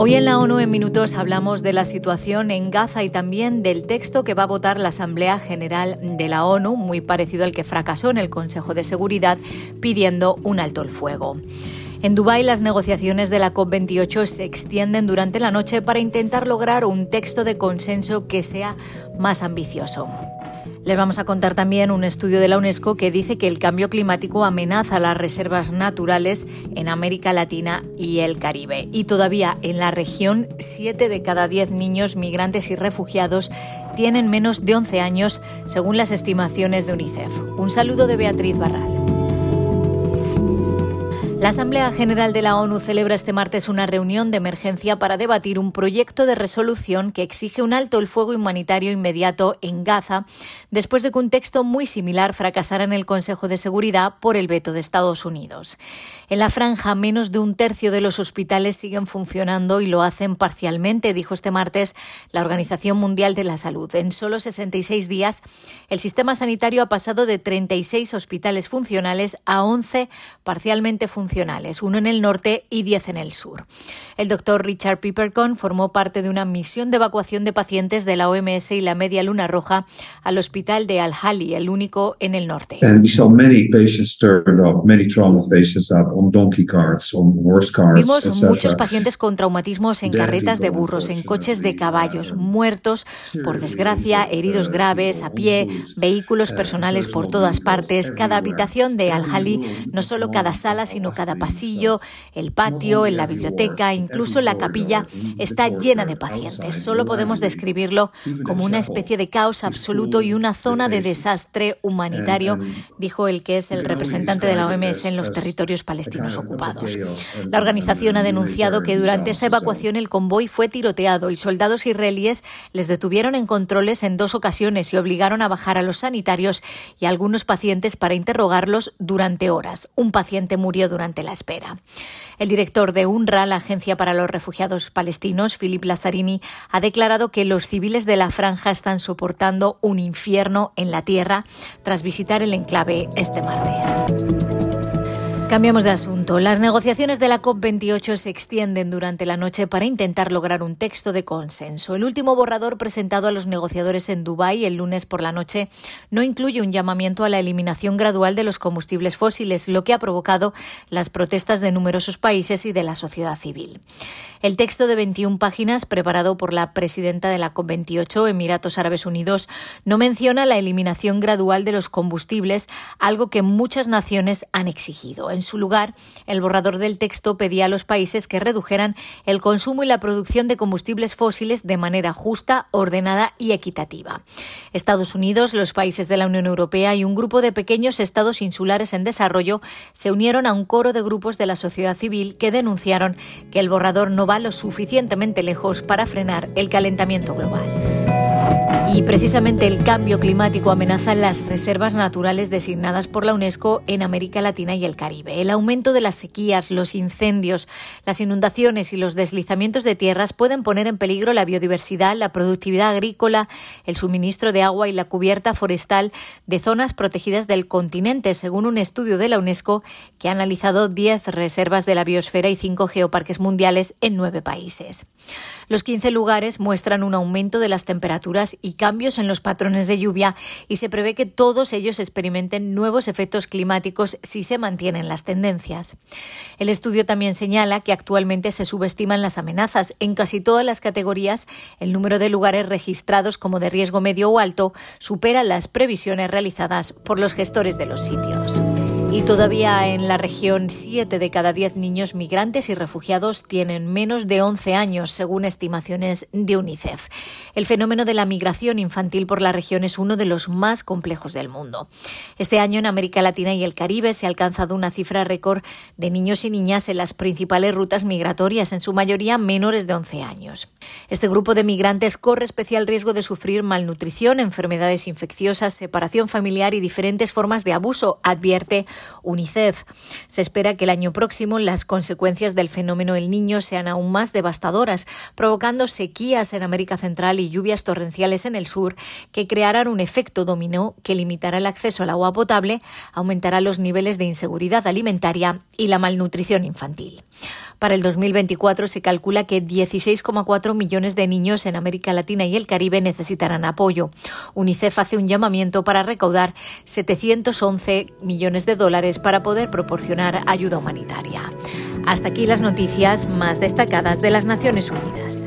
Hoy en la ONU en minutos hablamos de la situación en Gaza y también del texto que va a votar la Asamblea General de la ONU, muy parecido al que fracasó en el Consejo de Seguridad, pidiendo un alto el fuego. En Dubái las negociaciones de la COP28 se extienden durante la noche para intentar lograr un texto de consenso que sea más ambicioso. Les vamos a contar también un estudio de la UNESCO que dice que el cambio climático amenaza las reservas naturales en América Latina y el Caribe. Y todavía en la región, 7 de cada 10 niños migrantes y refugiados tienen menos de 11 años, según las estimaciones de UNICEF. Un saludo de Beatriz Barral. La Asamblea General de la ONU celebra este martes una reunión de emergencia para debatir un proyecto de resolución que exige un alto el fuego humanitario inmediato en Gaza, después de que un texto muy similar fracasara en el Consejo de Seguridad por el veto de Estados Unidos. En la franja, menos de un tercio de los hospitales siguen funcionando y lo hacen parcialmente, dijo este martes la Organización Mundial de la Salud. En solo 66 días, el sistema sanitario ha pasado de 36 hospitales funcionales a 11 parcialmente funcionales uno en el norte y diez en el sur. El doctor Richard Pipercon formó parte de una misión de evacuación de pacientes de la OMS y la Media Luna Roja al hospital de Al-Hali, el único en el norte. Vimos muchos pacientes con traumatismos en carretas de burros, en coches de caballos, muertos, por desgracia, heridos graves, a pie, vehículos personales por todas partes. Cada habitación de Al-Hali, no solo cada sala, sino cada pasillo, el patio, en la biblioteca, incluso la capilla, está llena de pacientes. Solo podemos describirlo como una especie de caos absoluto y una zona de desastre humanitario, dijo el que es el representante de la OMS en los territorios palestinos ocupados. La organización ha denunciado que durante esa evacuación el convoy fue tiroteado y soldados israelíes les detuvieron en controles en dos ocasiones y obligaron a bajar a los sanitarios y a algunos pacientes para interrogarlos durante horas. Un paciente murió durante la espera. El director de UNRWA, la Agencia para los Refugiados Palestinos, Philip Lazzarini, ha declarado que los civiles de la franja están soportando un infierno en la tierra tras visitar el enclave este martes. Cambiamos de asunto. Las negociaciones de la COP28 se extienden durante la noche para intentar lograr un texto de consenso. El último borrador presentado a los negociadores en Dubái el lunes por la noche no incluye un llamamiento a la eliminación gradual de los combustibles fósiles, lo que ha provocado las protestas de numerosos países y de la sociedad civil. El texto de 21 páginas, preparado por la presidenta de la COP28, Emiratos Árabes Unidos, no menciona la eliminación gradual de los combustibles, algo que muchas naciones han exigido. En su lugar, el borrador del texto pedía a los países que redujeran el consumo y la producción de combustibles fósiles de manera justa, ordenada y equitativa. Estados Unidos, los países de la Unión Europea y un grupo de pequeños estados insulares en desarrollo se unieron a un coro de grupos de la sociedad civil que denunciaron que el borrador no va lo suficientemente lejos para frenar el calentamiento global. Y precisamente el cambio climático amenaza las reservas naturales designadas por la UNESCO en América Latina y el Caribe. El aumento de las sequías, los incendios, las inundaciones y los deslizamientos de tierras pueden poner en peligro la biodiversidad, la productividad agrícola, el suministro de agua y la cubierta forestal de zonas protegidas del continente, según un estudio de la UNESCO que ha analizado 10 reservas de la biosfera y 5 geoparques mundiales en nueve países. Los 15 lugares muestran un aumento de las temperaturas y cambios en los patrones de lluvia y se prevé que todos ellos experimenten nuevos efectos climáticos si se mantienen las tendencias. El estudio también señala que actualmente se subestiman las amenazas. En casi todas las categorías, el número de lugares registrados como de riesgo medio o alto supera las previsiones realizadas por los gestores de los sitios. Y todavía en la región, 7 de cada 10 niños migrantes y refugiados tienen menos de 11 años, según estimaciones de UNICEF. El fenómeno de la migración infantil por la región es uno de los más complejos del mundo. Este año en América Latina y el Caribe se ha alcanzado una cifra récord de niños y niñas en las principales rutas migratorias, en su mayoría menores de 11 años. Este grupo de migrantes corre especial riesgo de sufrir malnutrición, enfermedades infecciosas, separación familiar y diferentes formas de abuso, advierte UNICEF. Se espera que el año próximo las consecuencias del fenómeno El Niño sean aún más devastadoras, provocando sequías en América Central y lluvias torrenciales en el sur que crearán un efecto dominó que limitará el acceso al agua potable, aumentará los niveles de inseguridad alimentaria y la malnutrición infantil. Para el 2024 se calcula que 16,4 millones de niños en América Latina y el Caribe necesitarán apoyo. UNICEF hace un llamamiento para recaudar 711 millones de dólares para poder proporcionar ayuda humanitaria. Hasta aquí las noticias más destacadas de las Naciones Unidas.